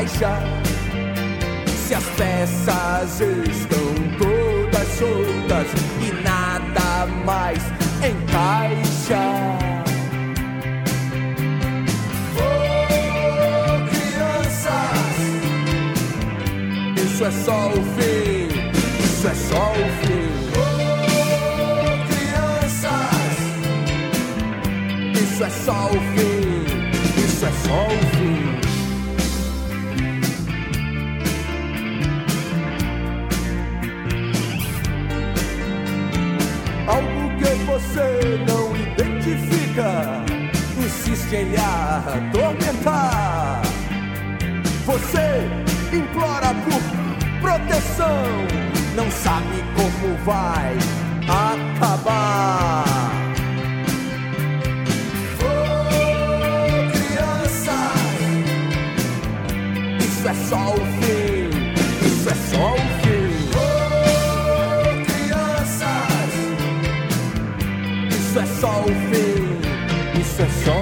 Faixa, se as peças estão todas soltas e nada mais encaixa. Oh, crianças, isso é só o fim, isso é só o fim. Oh, crianças, isso é só o fim, isso é só o fim. Lhe atormentar. Você implora por proteção, não sabe como vai acabar. Oh, isso é só o fim, isso é só o fim. Oh, crianças, isso é só o fim, isso é só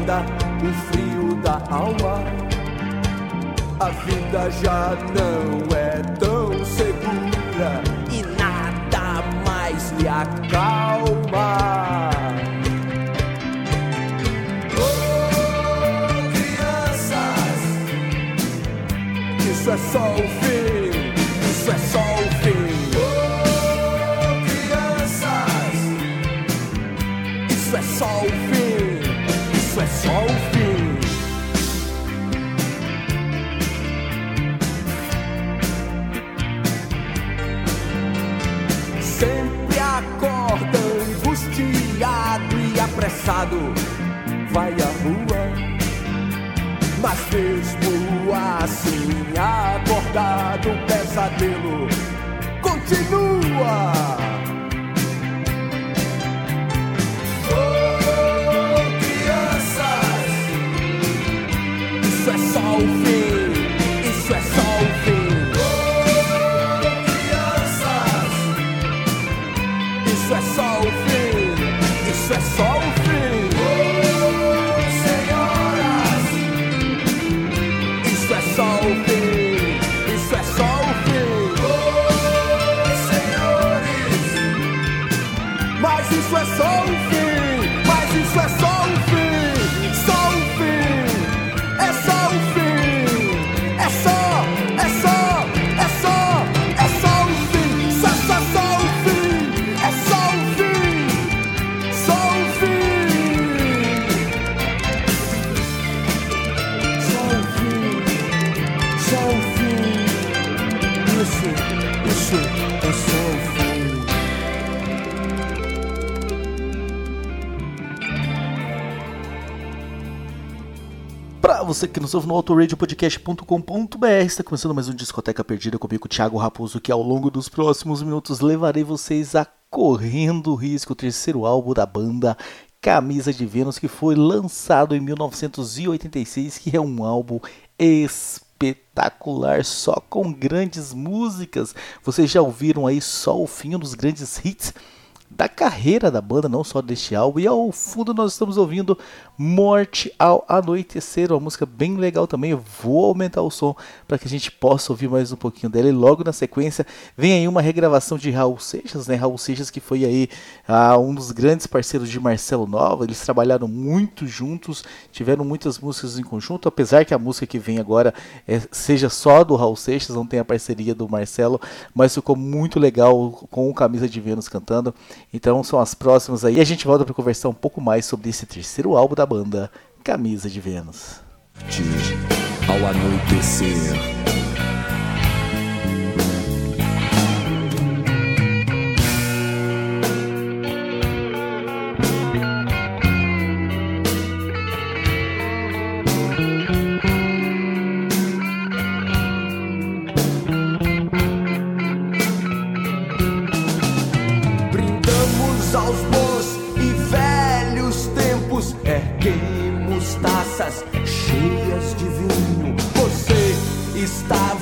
abranda o frio da alma. A vida já não é tão segura e nada mais lhe acalma. Oh, crianças, isso é só o fim, isso é só o fim. Oh, crianças, isso é só o fim, só o fim. Sempre acorda angustiado e apressado, vai à rua. Mas mesmo assim, acordado, o pesadelo continua. Você que nos ouve no autoradiopodcast.com.br, está começando mais um Discoteca Perdida comigo, Thiago Raposo, que ao longo dos próximos minutos levarei vocês a Correndo Risco, o terceiro álbum da banda Camisa de Vênus, que foi lançado em 1986, que é um álbum espetacular, só com grandes músicas. Vocês já ouviram aí só o fim dos grandes hits da carreira da banda, não só deste álbum. E ao fundo nós estamos ouvindo Morte ao Anoitecer, uma música bem legal também. Eu vou aumentar o som para que a gente possa ouvir mais um pouquinho dela. E logo na sequência vem aí uma regravação de Raul Seixas, né? Raul Seixas que foi aí ah, um dos grandes parceiros de Marcelo Nova. Eles trabalharam muito juntos, tiveram muitas músicas em conjunto, apesar que a música que vem agora é, seja só do Raul Seixas, não tem a parceria do Marcelo, mas ficou muito legal com o Camisa de Vênus cantando. Então são as próximas aí. E a gente volta para conversar um pouco mais sobre esse terceiro álbum da banda Camisa de Vênus. Ao anoitecer.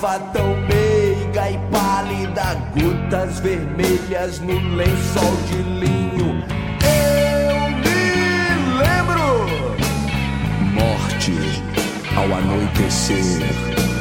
Estava tão meiga e pálida, gotas vermelhas no lençol de linho. Eu me lembro. Morte ao anoitecer.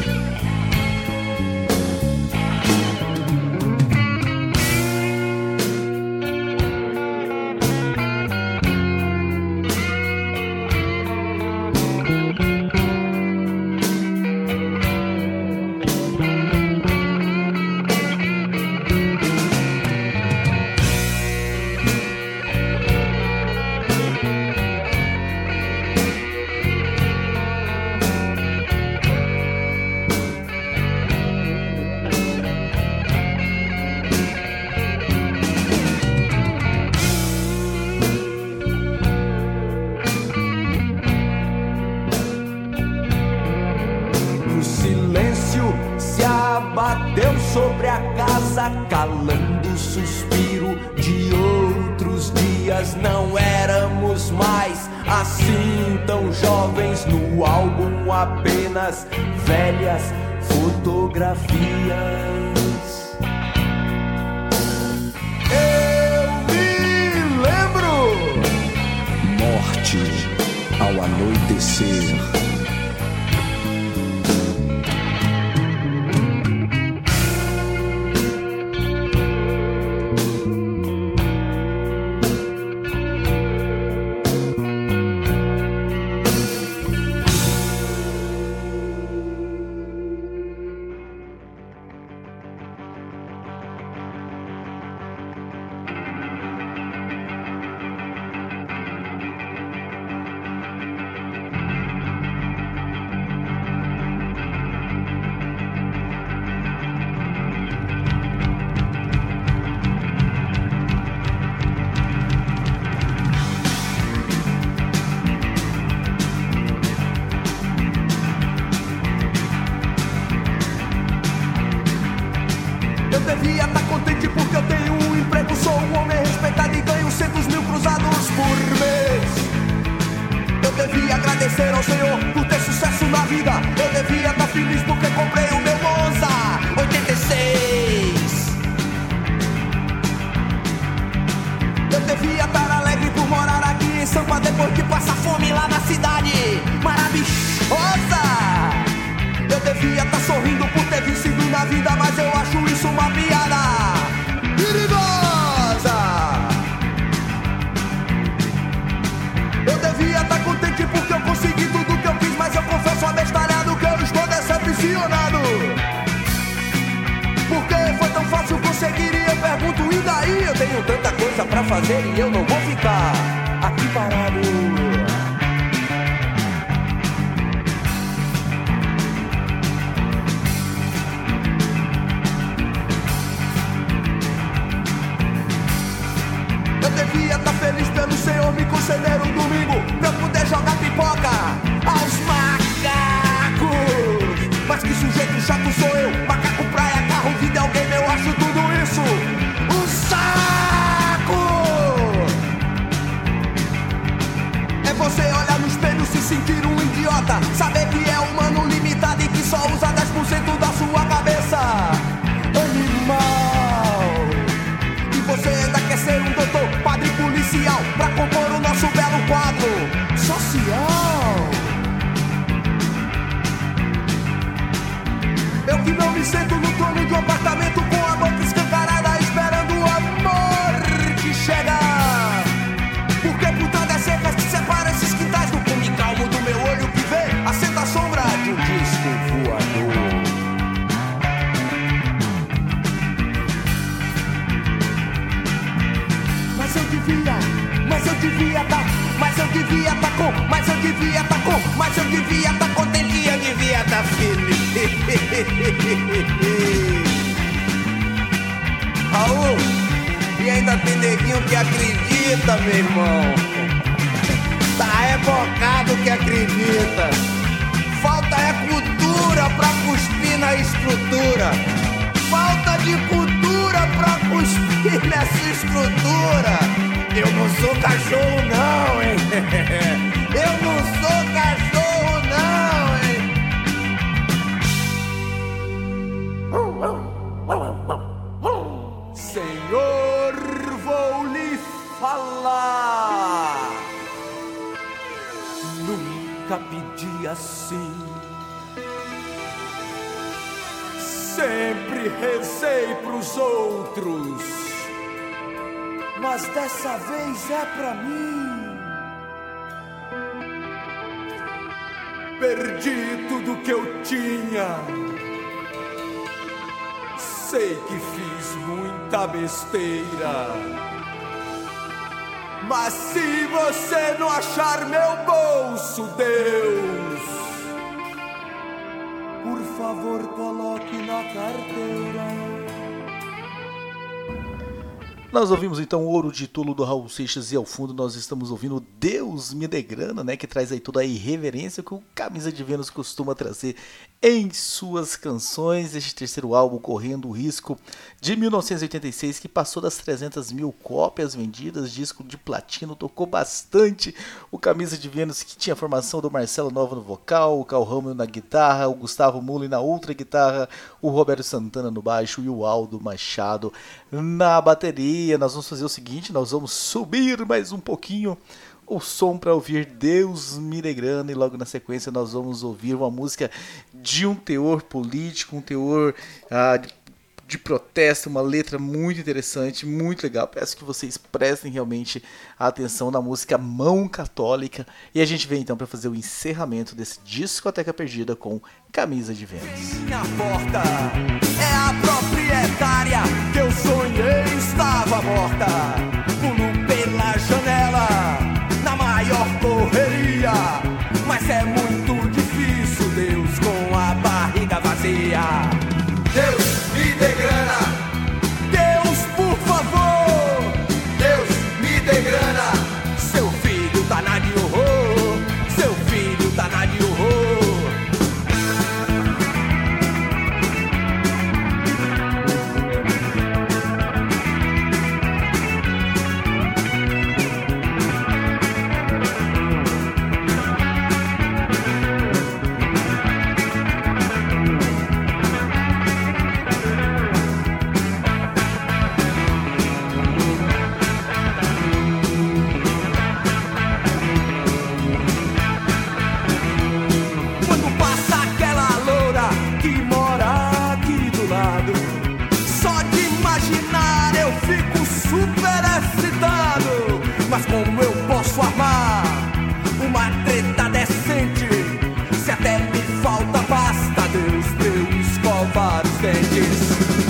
Ao anoitecer. Devia estar contente porque eu tenho um emprego, sou um homem respeitado e ganho centos mil cruzados por mês. Eu devia agradecer ao Senhor por ter sucesso na vida. Eu devia estar feliz porque comprei o meu Monza 86. Eu devia estar alegre por morar aqui em Sampa depois de passar fome lá na cidade maravilhosa. Eu devia estar sorrindo por na vida, mas eu acho isso uma piada perigosa. Eu devia estar contente porque eu consegui tudo que eu quis, mas eu confesso abestalhado que eu estou decepcionado. Porque foi tão fácil conseguir e eu pergunto, e daí? Eu tenho tanta coisa pra fazer e eu não vou ficar aqui parado. Aos macacos. Mas que sujeito chato sou eu, macaco, praia, carro, videogame, eu acho tudo isso um saco. É você olhar no espelho se sentir um idiota, saber que é humano limitado e que só usa Falta de cultura pra cuspir nessa estrutura. Eu não sou cachorro não, rezei pros outros. Mas dessa vez é pra mim. Perdi tudo que eu tinha. Sei que fiz muita besteira. Mas se você não achar meu bolso, Deus, favor, coloque na carteira. Nós ouvimos então Ouro de Tulo do Raul Seixas e ao fundo nós estamos ouvindo Deus me dê grana, né, que traz aí toda a irreverência que o Camisa de Vênus costuma trazer em suas canções. Este terceiro álbum, Correndo o Risco, de 1986, que passou das 300 mil cópias vendidas, disco de platino, tocou bastante o Camisa de Vênus, que tinha a formação do Marcelo Nova no vocal, o Cal Ramos na guitarra, o Gustavo Mullen na outra guitarra, o Roberto Santana no baixo e o Aldo Machado na bateria. Nós vamos fazer o seguinte, nós vamos subir mais um pouquinho o som para ouvir Deus me dê grana e logo na sequência nós vamos ouvir uma música de um teor político, um teor ah, de, protesto, uma letra muito interessante, muito legal. Peço que vocês prestem realmente atenção na música Mão Católica e a gente vem então para fazer o encerramento desse discoteca perdida com Camisa de Vênus. Porta é a proprietária estava morta. Stages.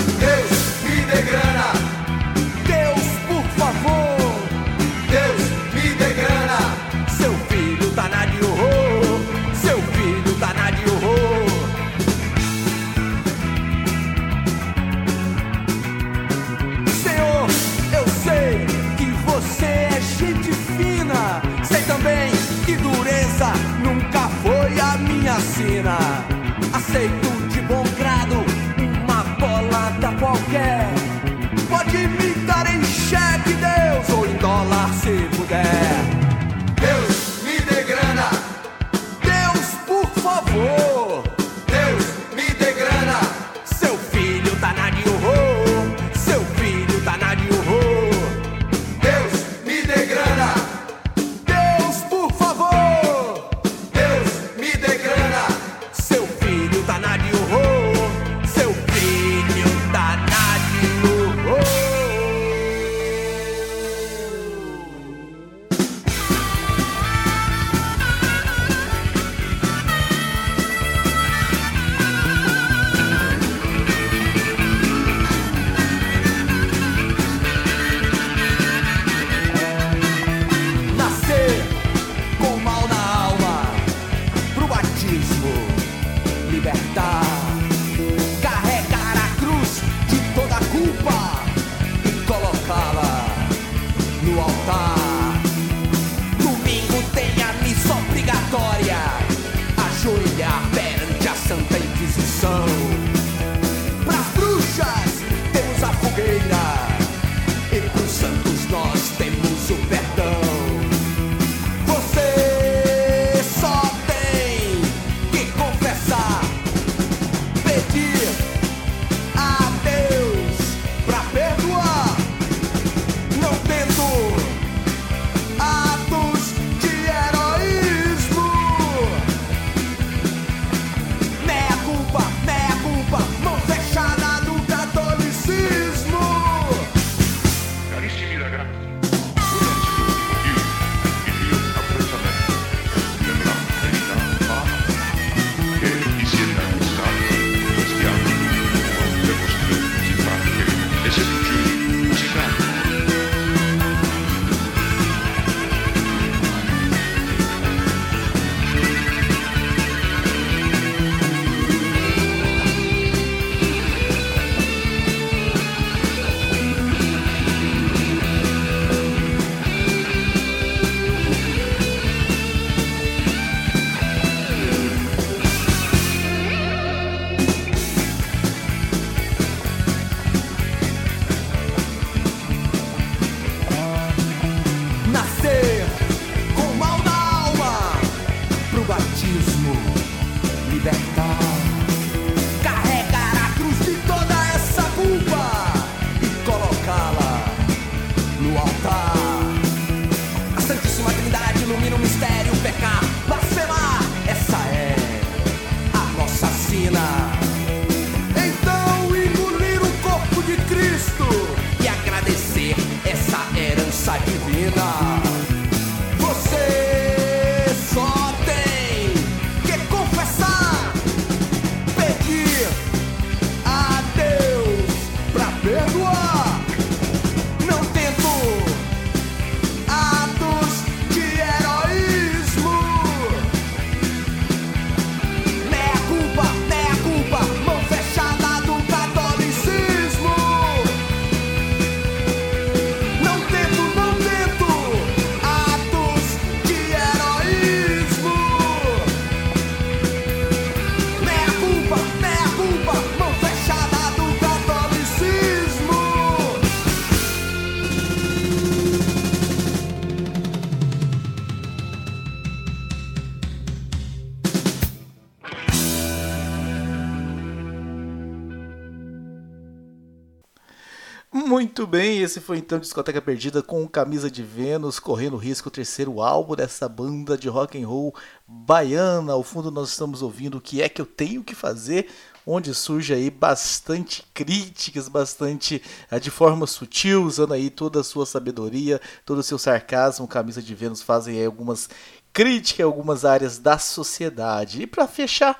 Bem, esse foi então Discoteca Perdida com Camisa de Vênus, correndo risco o terceiro álbum dessa banda de rock and roll baiana. Ao fundo nós estamos ouvindo o que é que eu tenho que fazer, onde surge aí bastante críticas, bastante eh, de forma sutil, usando aí toda a sua sabedoria, todo o seu sarcasmo. Camisa de Vênus fazem aí algumas críticas a algumas áreas da sociedade. E para fechar,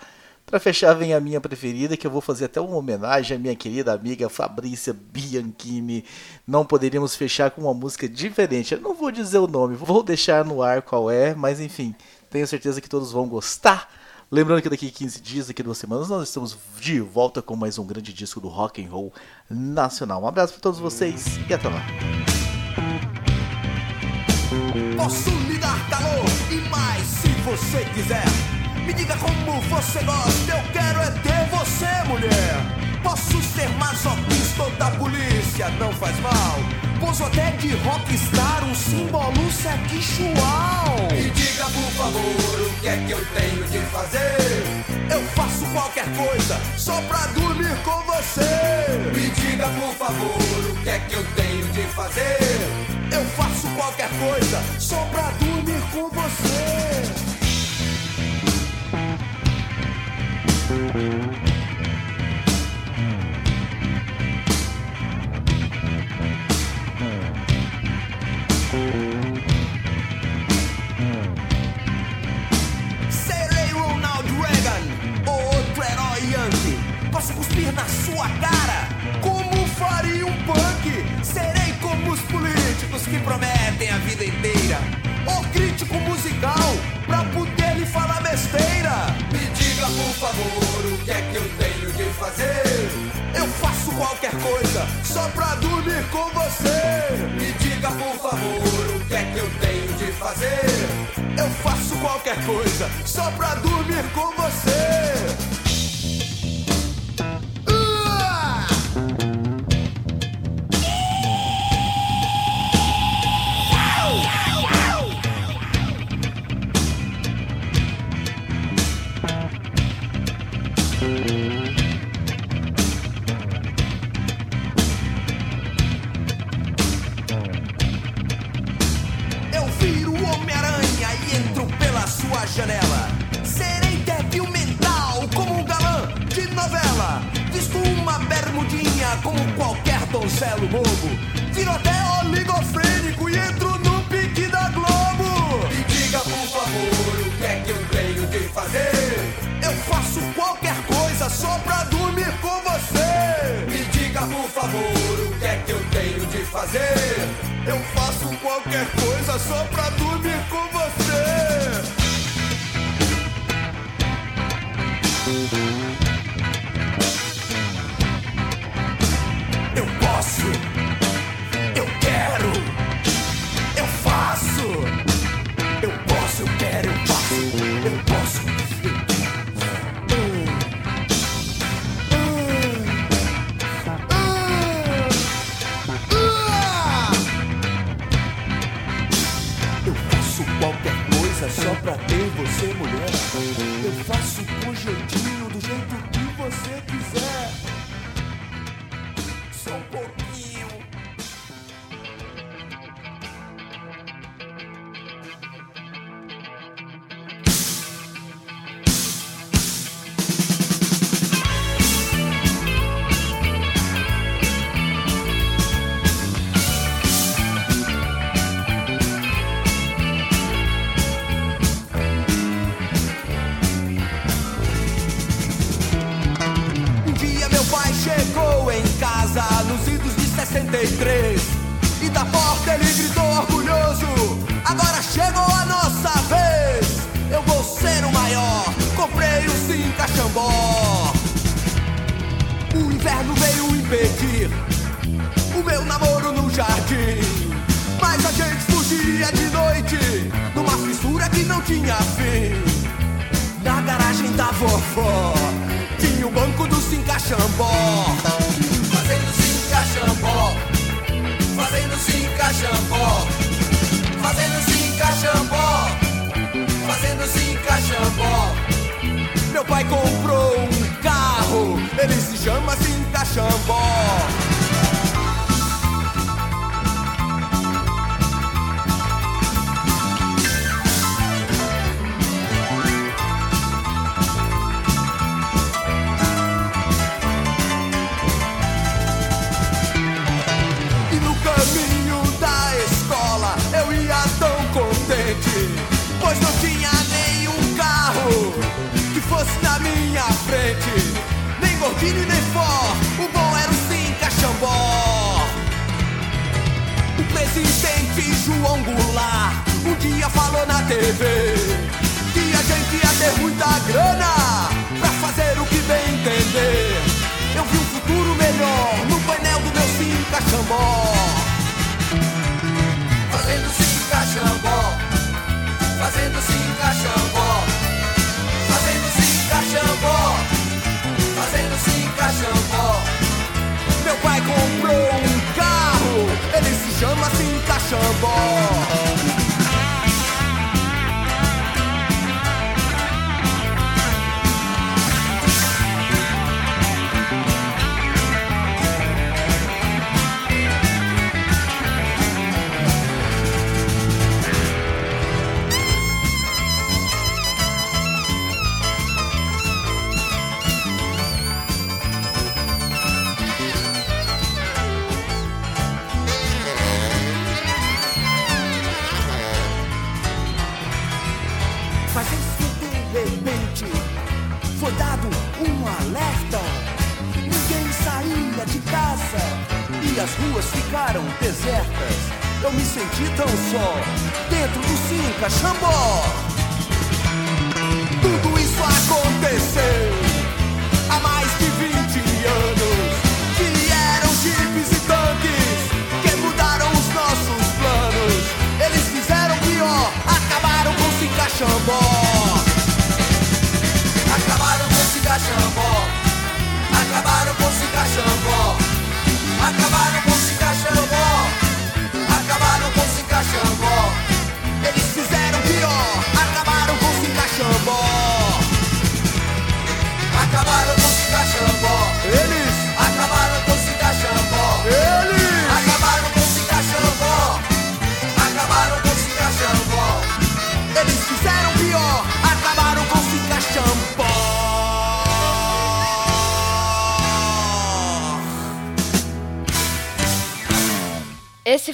Pra fechar, vem a minha preferida, que eu vou fazer até uma homenagem à minha querida amiga Fabrícia Bianchini. Não poderíamos fechar com uma música diferente. Eu não vou dizer o nome, vou deixar no ar qual é, mas enfim, tenho certeza que todos vão gostar. Lembrando que daqui a 15 dias, daqui duas semanas, nós estamos de volta com mais um grande disco do rock and roll nacional. Um abraço para todos vocês e até lá. Posso lhe dar calor e mais se você quiser. Me diga como você gosta, eu quero é ter você, mulher. Posso ser masoquista ou da polícia, não faz mal. Posso até de rockstar, um símbolo sexual. Me diga, por favor, o que é que eu tenho de fazer? Eu faço qualquer coisa só pra dormir com você. Me diga, por favor, o que é que eu tenho de fazer? Eu faço qualquer coisa só pra dormir com você. Musical pra poder lhe falar besteira. Me favor, o que é que eu tenho de fazer? Eu faço qualquer coisa só pra dormir com você. Me diga, por favor, o que é que eu tenho de fazer? Eu faço qualquer coisa só pra dormir com você. Só pra dormir com você. Me diga, por favor, o que é que eu tenho de fazer? Eu faço qualquer coisa só pra dormir com você. Eu faço com jeitinho, do jeito que você quiser. Só um pouquinho. Tinha fim. Na garagem da vovó Tinha o banco do Cincaxambó Fazendo Cincaxambó Fazendo Cincaxambó Fazendo Cincaxambó Fazendo Cincaxambó Meu pai comprou um carro. Ele se chama Cincaxambó fosse na minha frente, nem gordinho nem for, o bom era o Cinca Xambó. O presidente João Goulart um dia falou na TV que a gente ia ter muita grana pra fazer o que bem entender. Eu vi um futuro melhor no painel do meu Cinca Xambó. Fazendo Cinca Xambó, fazendo Cinca Xambó, fazendo Cinca Xambó. Meu pai comprou um carro, ele se chama Cinca Xambó.